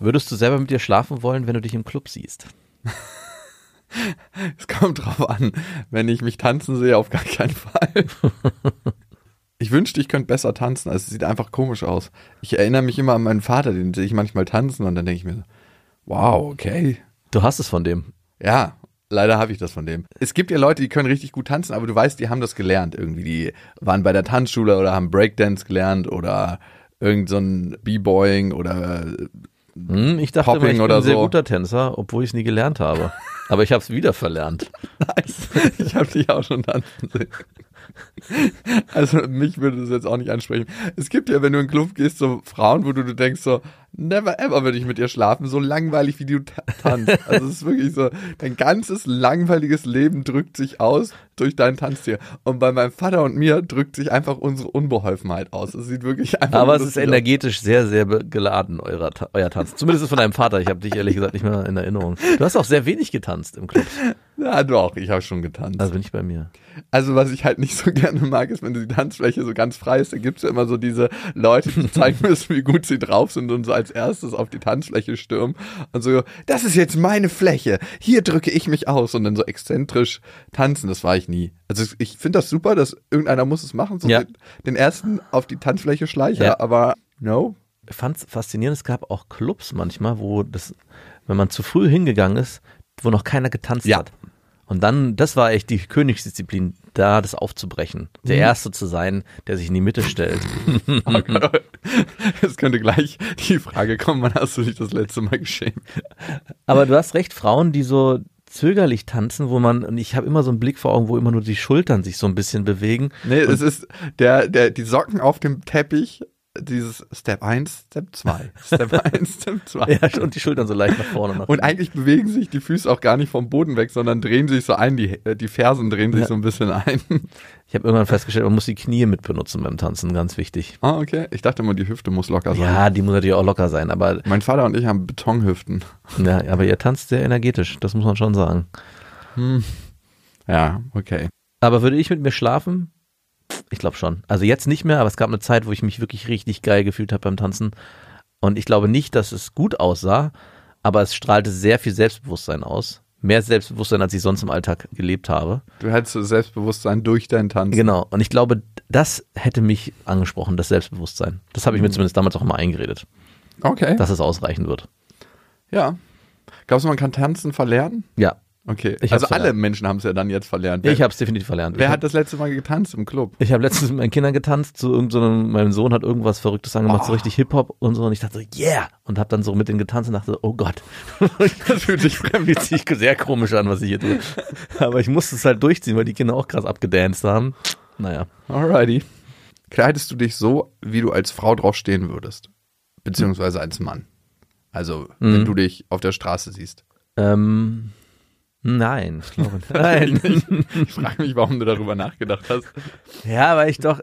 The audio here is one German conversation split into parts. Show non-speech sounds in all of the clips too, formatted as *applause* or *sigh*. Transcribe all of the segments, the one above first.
Würdest du selber mit dir schlafen wollen, wenn du dich im Club siehst? *laughs* Es kommt drauf an. Wenn ich mich tanzen sehe, auf gar keinen Fall. *laughs* Ich wünschte, ich könnte besser tanzen. Also es sieht einfach komisch aus. Ich erinnere mich immer an meinen Vater, den sehe ich manchmal tanzen und dann denke ich mir so, wow, okay. Du hast es von dem. Ja, leider habe ich das von dem. Es gibt ja Leute, die können richtig gut tanzen, aber du weißt, die haben das gelernt irgendwie. Die waren bei der Tanzschule oder haben Breakdance gelernt oder irgend so ein B-Boying oder Hm, ich dachte immer, Popping ich bin ein sehr so. guter Tänzer, obwohl ich es nie gelernt habe. *laughs* Aber ich habe es wieder verlernt. Nice. Ich habe dich auch schon tanzen sehen. *laughs* Also mich würde das jetzt auch nicht ansprechen. Es gibt ja, wenn du in den Club gehst, so Frauen, wo du, du denkst so, never ever würde ich mit ihr schlafen, so langweilig wie du ta- tanzt. Also es ist wirklich so, dein ganzes langweiliges Leben drückt sich aus durch deinen Tanzstil. Und bei meinem Vater und mir drückt sich einfach unsere Unbeholfenheit aus. Es sieht wirklich einfach Aber es ist lustig aus. energetisch sehr, sehr geladen, eurer, Ta- euer Tanz. Zumindest von deinem Vater. Ich habe dich ehrlich gesagt nicht mehr in Erinnerung. Du hast auch sehr wenig getanzt im Club. Ja, doch, ich habe schon getanzt. Also bin ich bei mir. Also was ich halt nicht so *laughs* gerne mag, ist, wenn die Tanzfläche so ganz frei ist, da gibt's ja immer so diese Leute, die zeigen *laughs* müssen, wie gut sie drauf sind und so als erstes auf die Tanzfläche stürmen und so, das ist jetzt meine Fläche, hier drücke ich mich aus und dann so exzentrisch tanzen, das war ich nie. Also ich finde das super, dass irgendeiner muss es machen, so Ja. den, den ersten auf die Tanzfläche schleicher, Ja. aber no. Ich fand es faszinierend, es gab auch Clubs manchmal, wo das, wenn man zu früh hingegangen ist, wo noch keiner getanzt Ja. hat. Und dann, das war echt die Königsdisziplin, da das aufzubrechen. Der Mhm. Erste zu sein, der sich in die Mitte stellt. *laughs* Es könnte gleich die Frage kommen, wann hast du dich das letzte Mal geschämt? Aber du hast recht, Frauen, die so zögerlich tanzen, wo man, und ich habe immer so einen Blick vor Augen, wo immer nur die Schultern sich so ein bisschen bewegen. Nee, es ist der, der, die Socken auf dem Teppich, dieses Step 1, Step 2, Step *laughs* 1, Step 2. Ja, und die Schultern so leicht nach vorne. Nach Und eigentlich bewegen sich die Füße auch gar nicht vom Boden weg, sondern drehen sich so ein, die, äh, die Fersen drehen sich Ja. so ein bisschen ein. ich habe irgendwann festgestellt, man muss die Knie mit benutzen beim Tanzen, ganz wichtig. Ah, okay. Ich dachte immer, die Hüfte muss locker sein. Ja, die muss natürlich auch locker sein, aber, Mein Vater und ich haben Betonhüften. ja, aber ihr tanzt sehr energetisch, das muss man schon sagen. Ja, okay. Aber würde ich mit mir schlafen? Ich glaube schon. Also jetzt nicht mehr, aber es gab eine Zeit, wo ich mich wirklich richtig geil gefühlt habe beim Tanzen. Und ich glaube nicht, dass es gut aussah, aber es strahlte sehr viel Selbstbewusstsein aus. Mehr Selbstbewusstsein, als ich sonst im Alltag gelebt habe. Du hättest so Selbstbewusstsein durch deinen Tanz. Genau. Und ich glaube, das hätte mich angesprochen, das Selbstbewusstsein. Das habe ich mir zumindest damals auch mal eingeredet, Okay. dass es ausreichen wird. ja. Glaubst du, man kann tanzen verlernen? Ja, Okay. Ich also alle verlernt. Menschen haben es ja dann jetzt verlernt. Wer, ich habe es definitiv verlernt. wer ich hat das letzte Mal getanzt im Club? Ich habe letztens mit meinen Kindern getanzt, zu irgendeinem, mein Sohn hat irgendwas Verrücktes angemacht, so Oh. richtig Hip-Hop und so, und ich dachte so, yeah! Und habe dann so mit denen getanzt und dachte, oh Gott. *laughs* Das fühlt sich fremd sich sehr komisch an, was ich hier tue. Aber ich musste es halt durchziehen, weil die Kinder auch krass abgedanced haben. Naja. Alrighty. Kleidest du dich so, wie du als Frau drauf stehen würdest? Beziehungsweise als Mann? Also, wenn Mhm. du dich auf der Straße siehst. Ähm, nein, ich glaube nein. *laughs* Ich frage mich, warum du darüber nachgedacht hast. ja, weil ich doch,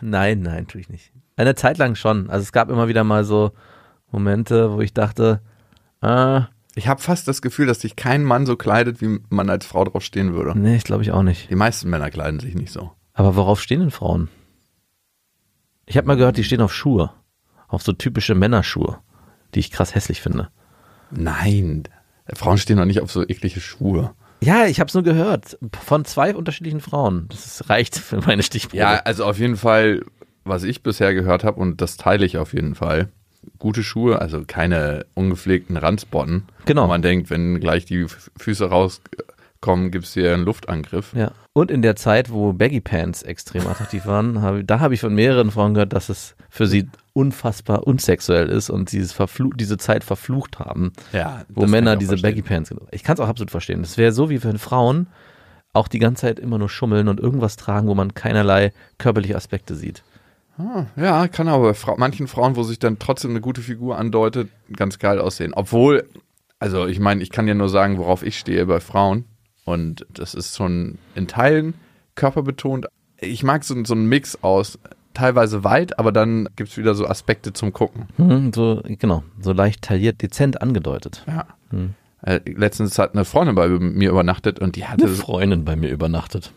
nein, nein, tue ich nicht. Eine Zeit lang schon. Also es gab immer wieder mal so Momente, wo ich dachte, äh, Ich habe fast das Gefühl, dass sich kein Mann so kleidet, wie man als Frau drauf stehen würde. nee, ich glaube ich auch nicht. Die meisten Männer kleiden sich nicht so. Aber worauf stehen denn Frauen? Ich habe mal gehört, die stehen auf Schuhe. Auf so typische Männerschuhe, die ich krass hässlich finde. Nein. Frauen stehen doch nicht auf so eklige Schuhe. Ja, ich habe es nur gehört. Von zwei unterschiedlichen Frauen. Das reicht für meine Stichprobe. Ja, also auf jeden Fall, was ich bisher gehört habe, und das teile ich auf jeden Fall. Gute Schuhe, also keine ungepflegten Ranzbotten. Genau. Wo man denkt, wenn gleich die Füße rauskommen, gibt's hier einen Luftangriff. Ja. Und in der Zeit, wo Baggy Pants extrem attraktiv waren, hab, da habe ich von mehreren Frauen gehört, dass es für sie unfassbar unsexuell ist und Verflu diese Zeit verflucht haben, Ja, wo Männer diese verstehen. Baggy Pants. Ich kann es auch absolut verstehen. Das wäre so wie wenn Frauen auch die ganze Zeit immer nur schummeln und irgendwas tragen, wo man keinerlei körperliche Aspekte sieht. Ah, ja, kann aber bei manchen Frauen, wo sich dann trotzdem eine gute Figur andeutet, ganz geil aussehen. Obwohl, also ich meine, ich kann ja nur sagen, worauf ich stehe bei Frauen. Und das ist schon in Teilen körperbetont. Ich mag so, so einen Mix aus, teilweise weit, aber dann gibt's wieder so Aspekte zum Gucken. Hm, so, genau, so leicht tailliert, dezent angedeutet. Ja. Äh, letztens hat eine Freundin bei mir übernachtet und die hatte, Eine Freundin bei mir übernachtet.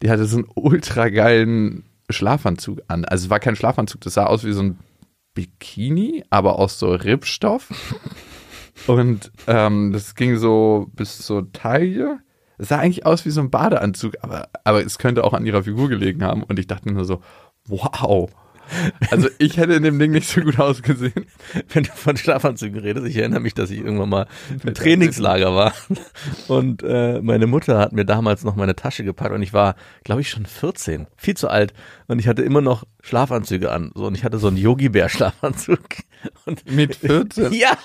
die hatte so einen ultra geilen Schlafanzug an. Also es war kein Schlafanzug, das sah aus wie so ein Bikini, aber aus so Rippstoff. *laughs* Und ähm, das ging so bis zur Taille. Es sah eigentlich aus wie so ein Badeanzug, aber, aber es könnte auch an ihrer Figur gelegen haben. Und ich dachte nur so, wow. Also ich hätte in dem Ding nicht so gut ausgesehen. *laughs* Wenn du von Schlafanzügen redest, ich erinnere mich, dass ich irgendwann mal *laughs* im Trainingslager war und äh, meine Mutter hat mir damals noch meine Tasche gepackt und ich war, glaube ich, schon 14, viel zu alt und ich hatte immer noch Schlafanzüge an. So, und ich hatte so einen Yogi-Bär-Schlafanzug. Mit 14? *laughs* Ja!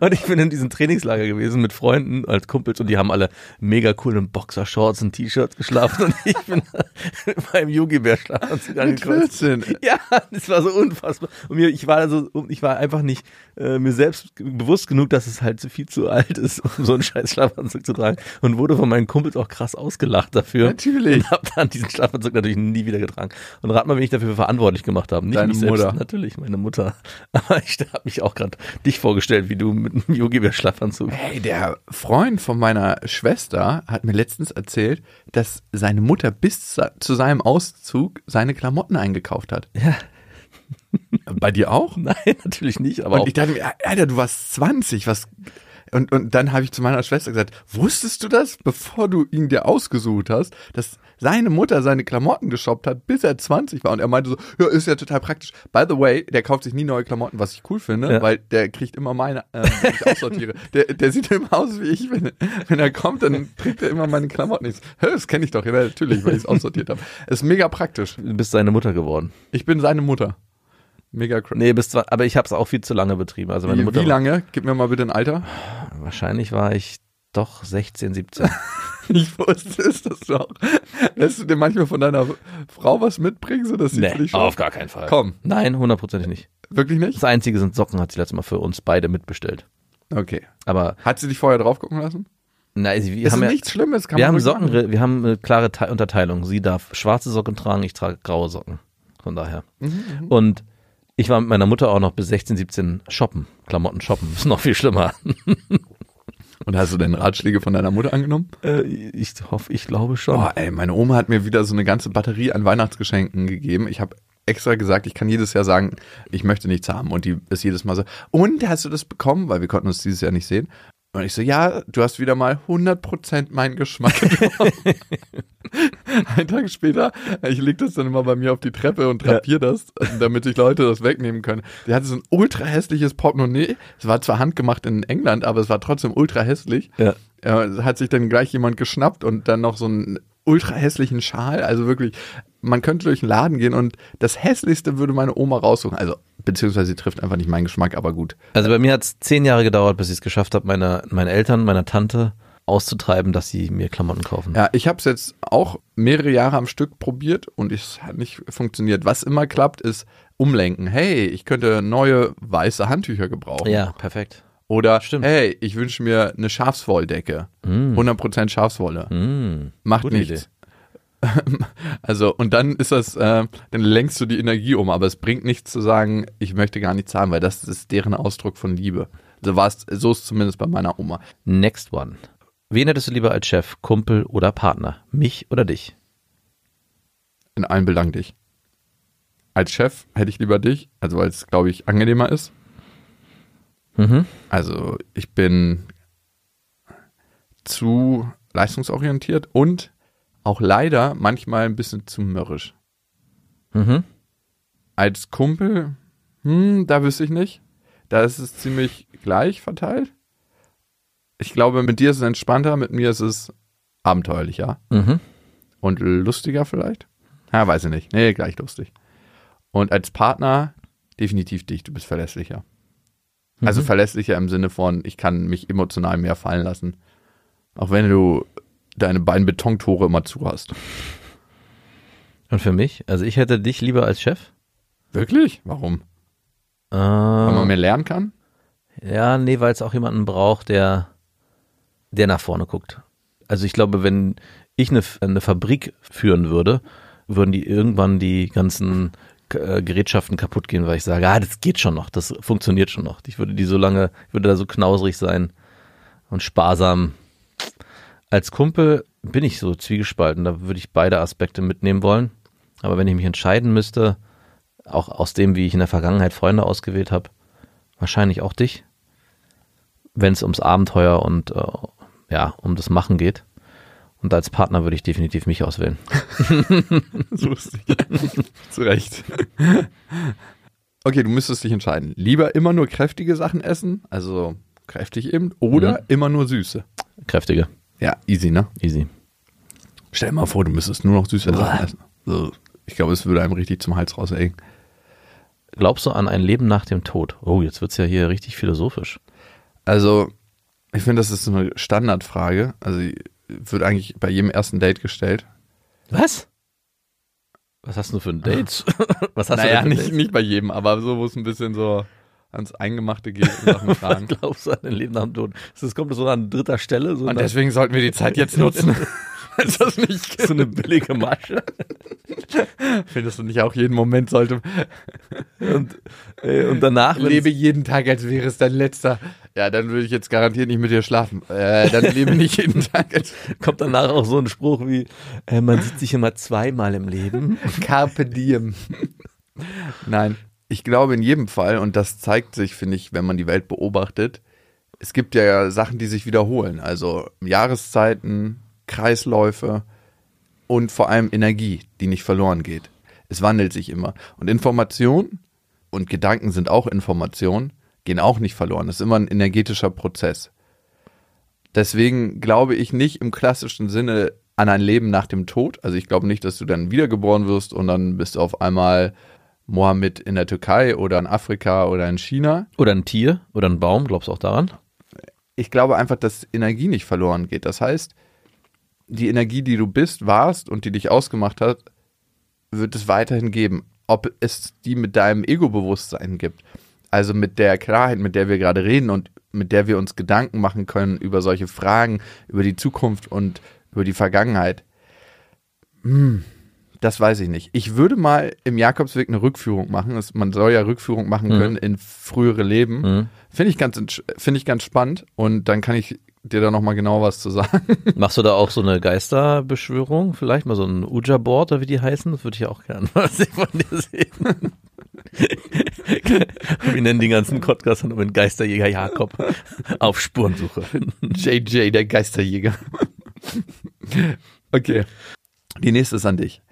Und ich bin in diesem Trainingslager gewesen mit Freunden als Kumpels und die haben alle mega cool in Boxershorts und T-Shirts geschlafen und ich bin *laughs* beim Yogi-Bär-Schlafanzug Mit angekommen. 14? Ja, das war so unfassbar. Und mir, ich war so, ich war einfach nicht äh, mir selbst bewusst genug, dass es halt viel zu alt ist, um so einen scheiß Schlafanzug zu tragen. Und wurde von meinen Kumpels auch krass ausgelacht dafür. Natürlich. Und hab dann diesen Schlafanzug natürlich nie wieder getragen. Und rat mal, wen ich dafür verantwortlich gemacht habe. Nicht Deine mich selbst. Mutter. Natürlich, meine Mutter. *laughs* Aber ich habe mich auch gerade dich vorgestellt, wie du mit einem Yogi-Bär-Schlafanzug. Hey, der Freund von meiner Schwester hat mir letztens erzählt, dass seine Mutter bis zu seinem Auszug seine Klamotten eingekauft hat. Ja. Bei dir auch? *laughs* Nein, natürlich nicht, aber Und ich dachte mir, Alter, du warst 20, was. Und, und dann habe ich zu meiner Schwester gesagt, wusstest du das, bevor du ihn dir ausgesucht hast, dass seine Mutter seine Klamotten geshoppt hat, bis er 20 war? Und er meinte so, ja, ist ja total praktisch. By the way, der kauft sich nie neue Klamotten, was ich cool finde, Ja. weil der kriegt immer meine, äh, wenn ich aussortiere. *laughs* Der, der sieht immer aus wie ich, wenn, wenn er kommt, dann trägt er immer meine Klamotten. Ich so, das kenne ich doch, ja, natürlich, weil ich es aussortiert habe. Ist mega praktisch. du bist seine Mutter geworden. Ich bin seine Mutter. Mega crazy. Nee, bis aber ich habe es auch viel zu lange betrieben. Also meine Wie, Mutter wie lange? Gib mir mal bitte ein Alter. wahrscheinlich war ich doch 16, 17. *laughs* Ich wusste es, dass du auch. Lässt du dir manchmal von deiner Frau was mitbringen, so dass sie für dich auf gar keinen Fall. Komm, Nein, hundertprozentig nicht. wirklich nicht? Das einzige sind Socken, hat sie letztes Mal für uns beide mitbestellt. Okay. Aber Hat sie dich vorher drauf gucken lassen? nein, wir Das haben ist ja, nichts Schlimmes. Kann wir haben Socken, machen. wir haben eine klare Te Unterteilung. Sie darf schwarze Socken tragen, ich trage graue Socken. Von daher. Mhm, Und ich war mit meiner Mutter auch noch bis 16, 17 shoppen. Klamotten shoppen. *laughs* Ist noch viel schlimmer. Und hast du denn Ratschläge von deiner Mutter angenommen? Äh, ich hoffe, ich glaube schon. Boah, ey, meine Oma hat mir wieder so eine ganze Batterie an Weihnachtsgeschenken gegeben. Ich habe extra gesagt, ich kann jedes Jahr sagen, ich möchte nichts haben. Und die ist jedes Mal so, und hast du das bekommen? Weil wir konnten uns dieses Jahr nicht sehen. Und ich so, ja, du hast wieder mal 100% meinen Geschmack getroffen. *laughs* *laughs* Ein Tag später, ich leg das dann immer bei mir auf die Treppe und drapier das, damit sich Leute das wegnehmen können. Die hatte so ein ultra hässliches Portemonnaie. Es war zwar handgemacht in England, aber es war trotzdem ultra hässlich. Ja. Hat sich dann gleich jemand geschnappt und dann noch so einen ultra hässlichen Schal. Also wirklich, man könnte durch den Laden gehen und das hässlichste würde meine Oma raussuchen. Also, beziehungsweise sie trifft einfach nicht meinen Geschmack, aber gut. Also bei mir hat es zehn Jahre gedauert, bis ich es geschafft habe, meine, meine Eltern, meiner Tante auszutreiben, dass sie mir Klamotten kaufen. Ja, ich habe es jetzt auch mehrere Jahre am Stück probiert und es hat nicht funktioniert. Was immer klappt, ist umlenken. Hey, ich könnte neue weiße Handtücher gebrauchen. Ja, perfekt. Oder, Stimmt. hey, ich wünsche mir eine Schafswolldecke. Mm. 100% Schafswolle. Mm. Macht Gute nichts. *laughs* Also, und dann ist das, äh, dann lenkst du die Energie um, aber es bringt nichts zu sagen, ich möchte gar nichts haben, weil das ist deren Ausdruck von Liebe. So war es, so ist es zumindest bei meiner Oma. Next one. Wen hättest du lieber als Chef, Kumpel oder Partner? Mich oder dich? In allen belang dich. Als Chef hätte ich lieber dich, also weil es, glaube ich, angenehmer ist. Mhm. Also, ich bin zu leistungsorientiert und auch leider manchmal ein bisschen zu mürrisch. Mhm. Als Kumpel, hm, da wüsste ich nicht. Da ist es ziemlich gleich verteilt. Ich glaube, mit dir ist es entspannter, mit mir ist es abenteuerlicher Mhm. und lustiger vielleicht. Ja, weiß ich nicht. Nee, gleich lustig. Und als Partner definitiv dich, du bist verlässlicher. Also Mhm. verlässlicher im Sinne von, ich kann mich emotional mehr fallen lassen. Auch wenn du deine beiden Betontore immer zu hast. Und für mich? Also ich hätte dich lieber als Chef. Wirklich? Warum? Äh, Weil man mehr lernen kann? ja, nee, weil es auch jemanden braucht, der, der nach vorne guckt. Also ich glaube, wenn ich eine, eine Fabrik führen würde, würden die irgendwann die ganzen äh, Gerätschaften kaputt gehen, weil ich sage, ah, das geht schon noch, das funktioniert schon noch. Ich würde die so lange, ich würde da so knausrig sein und sparsam. Als Kumpel bin ich so zwiegespalten, da würde ich beide Aspekte mitnehmen wollen. Aber wenn ich mich entscheiden müsste, auch aus dem, wie ich in der Vergangenheit Freunde ausgewählt habe, wahrscheinlich auch dich, wenn es ums Abenteuer und äh, ja, um das Machen geht. Und als Partner würde ich definitiv mich auswählen. *laughs* so lustig. Zu Recht. Okay, du müsstest dich entscheiden. Lieber immer nur kräftige Sachen essen, also kräftig eben, oder Mhm. immer nur süße. Kräftige. Ja, easy, ne? Easy. Stell dir mal vor, du müsstest nur noch süße Boah. Sachen essen. So, ich glaube, es würde einem richtig zum Hals raushängen. Glaubst du an ein Leben nach dem Tod? Oh, jetzt wird's ja hier richtig philosophisch. Also, ich finde, das ist so eine Standardfrage. Also, die wird eigentlich bei jedem ersten Date gestellt. Was? Was hast du für ein Date? *laughs* Was hast naja, du denn für ein nicht, nicht bei jedem, aber so, wo es ein bisschen so ans Eingemachte geht *laughs* Was glaubst du an ein Leben nach dem Tod? Das kommt so an dritter Stelle, so, Und deswegen sollten wir die Zeit jetzt *laughs* nutzen. Es das nicht so eine billige Masche. Findest du nicht auch jeden Moment sollte. Und, äh, und danach Lebe jeden Tag, als wäre es dein letzter. Ja, dann würde ich jetzt garantiert nicht mit dir schlafen. Äh, dann lebe nicht jeden Tag als kommt danach auch so ein Spruch wie, äh, man sieht sich immer zweimal im Leben. Carpe diem. Nein, ich glaube in jedem Fall, und das zeigt sich, finde ich, wenn man die Welt beobachtet, es gibt ja Sachen, die sich wiederholen. Also Jahreszeiten, Kreisläufe und vor allem Energie, die nicht verloren geht. Es wandelt sich immer. Und Information und Gedanken sind auch Information, gehen auch nicht verloren. Das ist immer ein energetischer Prozess. Deswegen glaube ich nicht im klassischen Sinne an ein Leben nach dem Tod. Also ich glaube nicht, dass du dann wiedergeboren wirst und dann bist du auf einmal Mohammed in der Türkei oder in Afrika oder in China. Oder ein Tier oder ein Baum, glaubst du auch daran? Ich glaube einfach, dass Energie nicht verloren geht. Das heißt, die Energie, die du bist, warst und die dich ausgemacht hat, wird es weiterhin geben. Ob es die mit deinem Ego-Bewusstsein gibt, also mit der Klarheit, mit der wir gerade reden und mit der wir uns Gedanken machen können über solche Fragen, über die Zukunft und über die Vergangenheit. Hm, das weiß ich nicht. Ich würde mal im Jakobsweg eine Rückführung machen. Man soll ja Rückführung machen Mhm. können in frühere Leben. Mhm. Finde ich, ganz, finde ich ganz spannend und dann kann ich dir da nochmal genau was zu sagen. *laughs* Machst du da auch so eine Geisterbeschwörung? Vielleicht mal so ein Ouija-Board oder wie die heißen? Das würde ich auch gerne mal *laughs* von dir sehen. *laughs* Wir nennen den ganzen Podcast dann um den Geisterjäger Jakob auf Spurensuche. JJ, der Geisterjäger. okay. Die nächste ist an dich.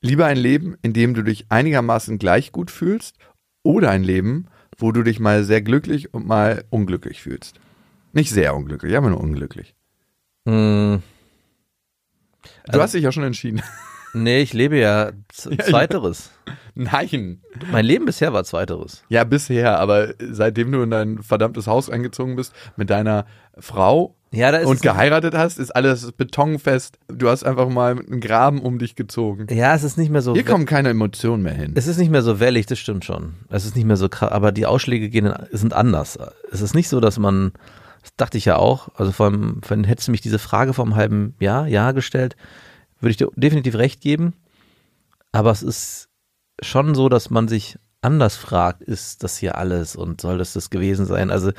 Lieber ein Leben, in dem du dich einigermaßen gleich gut fühlst oder ein Leben, wo du dich mal sehr glücklich und mal unglücklich fühlst. Nicht sehr unglücklich, aber nur unglücklich. Hm, Du Also- hast dich ja schon entschieden. *laughs* nee, ich lebe ja z- Ja, ja. zweiteres. *laughs* Nein. Mein Leben bisher war zweiteres. Ja, bisher, aber seitdem du in dein verdammtes Haus eingezogen bist mit deiner Frau Ja, und geheiratet hast, ist alles betonfest. Du hast einfach mal einen Graben um dich gezogen. ja, es ist nicht mehr so. Hier kommen keine Emotionen mehr hin. Es ist nicht mehr so wellig, das stimmt schon. Es ist nicht mehr so krass, aber die Ausschläge gehen, in- sind anders. Es ist nicht so, dass man, dachte ich ja auch, also vor allem, wenn hättest du mich diese Frage vor einem halben Jahr, Jahr gestellt, würde ich dir definitiv recht geben. Aber es ist schon so, dass man sich anders fragt, ist das hier alles und soll das das gewesen sein? Also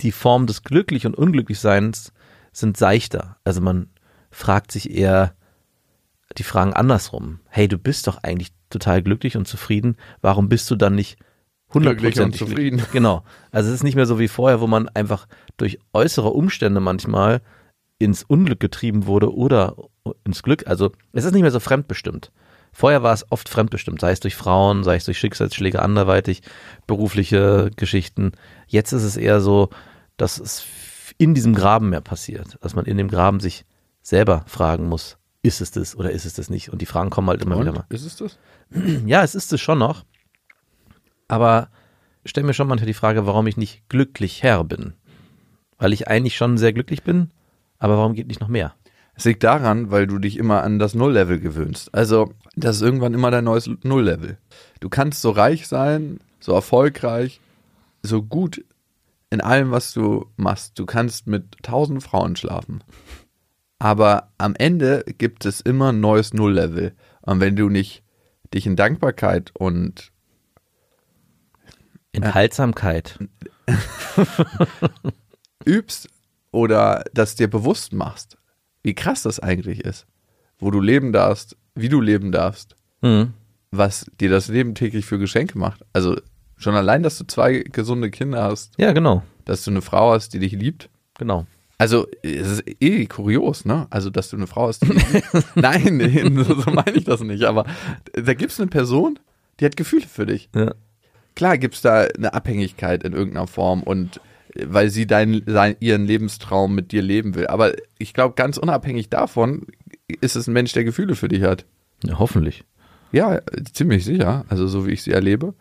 die Form des glücklich und unglücklichseins sind seichter. Also man fragt sich eher die Fragen andersrum. Hey, du bist doch eigentlich total glücklich und zufrieden. Warum bist du dann nicht hundertprozentig zufrieden. Genau. Also es ist nicht mehr so wie vorher, wo man einfach durch äußere Umstände manchmal ins Unglück getrieben wurde oder ins Glück. Also es ist nicht mehr so fremdbestimmt. Vorher war es oft fremdbestimmt, sei es durch Frauen, sei es durch Schicksalsschläge anderweitig, berufliche Geschichten. Jetzt ist es eher so, dass es in diesem Graben mehr passiert, dass man in dem Graben sich selber fragen muss, ist es das oder ist es das nicht? Und die Fragen kommen halt immer wieder mal. Und? Ist es das? Ja, es ist es schon noch. Aber ich stelle mir schon manchmal die Frage, warum ich nicht glücklich Herr bin. Weil ich eigentlich schon sehr glücklich bin, aber warum geht nicht noch mehr? Es liegt daran, weil du dich immer an das Nulllevel gewöhnst. Also, das ist irgendwann immer dein neues Nulllevel. Du kannst so reich sein, so erfolgreich, so gut in allem, was du machst. Du kannst mit tausend Frauen schlafen. Aber am Ende gibt es immer ein neues Nulllevel. Und wenn du nicht dich in Dankbarkeit und Enthaltsamkeit. *laughs* übst oder das dir bewusst machst, wie krass das eigentlich ist, wo du leben darfst, wie du leben darfst, Mhm. was dir das Leben täglich für Geschenke macht. Also schon allein, dass du zwei gesunde Kinder hast, Ja, genau. dass du eine Frau hast, die dich liebt. Genau. Also, es ist eh kurios, ne? Also, dass du eine Frau hast, die. *laughs* Nein, *laughs* so meine ich das nicht. Aber da gibt es eine Person, die hat Gefühle für dich. Ja. Klar gibt es da eine Abhängigkeit in irgendeiner Form und äh, weil sie deinen, sein, ihren Lebenstraum mit dir leben will. Aber ich glaube, ganz unabhängig davon ist es ein Mensch, der Gefühle für dich hat. ja hoffentlich. Ja, ziemlich sicher. Also so wie ich sie erlebe.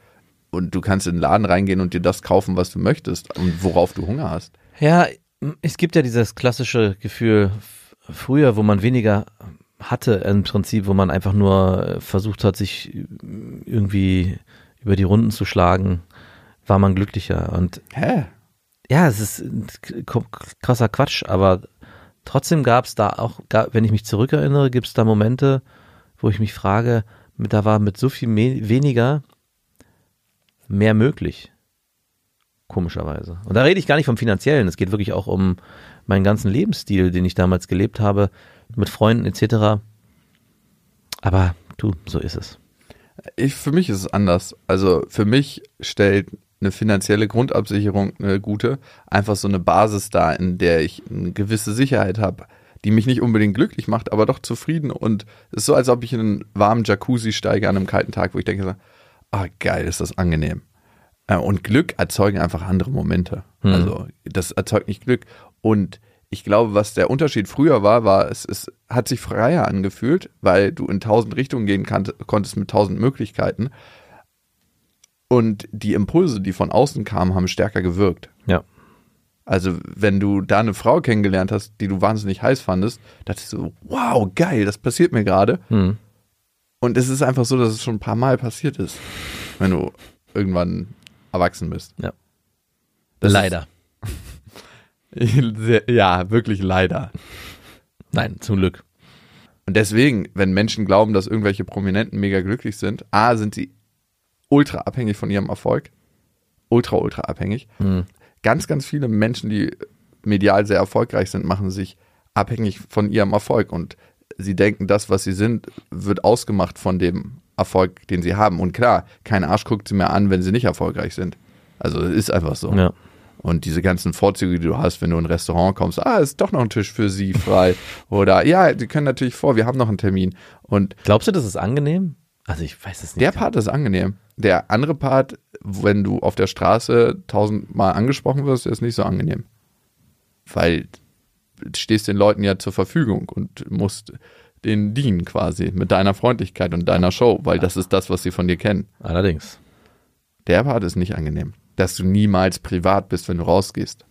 Und du kannst in den Laden reingehen und dir das kaufen, was du möchtest und worauf du Hunger hast. Ja, es gibt ja dieses klassische Gefühl früher, wo man weniger hatte im Prinzip, wo man einfach nur versucht hat, sich irgendwie über die Runden zu schlagen, war man glücklicher. Und Hä? ja, es ist krasser Quatsch, aber trotzdem gab es da auch, wenn ich mich zurückerinnere, gibt es da Momente, wo ich mich frage, da war mit so viel me weniger mehr möglich. Komischerweise. Und da rede ich gar nicht vom Finanziellen, es geht wirklich auch um meinen ganzen Lebensstil, den ich damals gelebt habe, mit Freunden etc. Aber du, so ist es. Ich, für mich ist es anders. Also für mich stellt eine finanzielle Grundabsicherung eine gute, einfach so eine Basis dar, in der ich eine gewisse Sicherheit habe, die mich nicht unbedingt glücklich macht, aber doch zufrieden. Und es ist so, als ob ich in einen warmen Jacuzzi steige an einem kalten Tag, wo ich denke, ah geil, ist das angenehm. Äh, Und Glück erzeugen einfach andere Momente. Hm. Also das erzeugt nicht Glück. Und ich glaube, was der Unterschied früher war, war, es, es hat sich freier angefühlt, weil du in tausend Richtungen gehen kannt, konntest mit tausend Möglichkeiten. Und die Impulse, die von außen kamen, haben stärker gewirkt. Ja. Also, wenn du da eine Frau kennengelernt hast, die du wahnsinnig heiß fandest, dachtest du, wow, geil, das passiert mir gerade. Hm. Und es ist einfach so, dass es schon ein paar Mal passiert ist, wenn du irgendwann erwachsen bist. Ja. Das Leider. Ist, *laughs* ja, wirklich leider. Nein, zum Glück. Und deswegen, wenn Menschen glauben, dass irgendwelche Prominenten mega glücklich sind, A, sind sie ultra abhängig von ihrem Erfolg. Ultra, ultra abhängig. Hm. Ganz, ganz viele Menschen, die medial sehr erfolgreich sind, machen sich abhängig von ihrem Erfolg. Und sie denken, das, was sie sind, wird ausgemacht von dem Erfolg, den sie haben. Und klar, kein Arsch guckt sie mehr an, wenn sie nicht erfolgreich sind. Also es ist einfach so. Ja. Und diese ganzen Vorzüge, die du hast, wenn du in ein Restaurant kommst, ah, ist doch noch ein Tisch für sie frei. *laughs* Oder ja, die können natürlich vor, wir haben noch einen Termin. Und Glaubst du, das ist angenehm? Also ich weiß es nicht. der Part ist angenehm. Der andere Part, wenn du auf der Straße tausendmal angesprochen wirst, ist nicht so angenehm. Weil du stehst den Leuten ja zur Verfügung und musst denen dienen quasi mit deiner Freundlichkeit und deiner Show, weil das ist das, was sie von dir kennen. Allerdings. Der Part ist nicht angenehm, dass du niemals privat bist, wenn du rausgehst.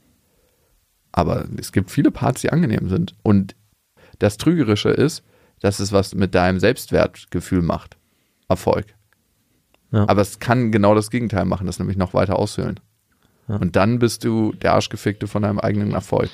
Aber es gibt viele Parts, die angenehm sind. Und das Trügerische ist, dass es was mit deinem Selbstwertgefühl macht. Erfolg. Ja. Aber es kann genau das Gegenteil machen, das nämlich noch weiter aushöhlen. Ja. Und dann bist du der Arschgefickte von deinem eigenen Erfolg.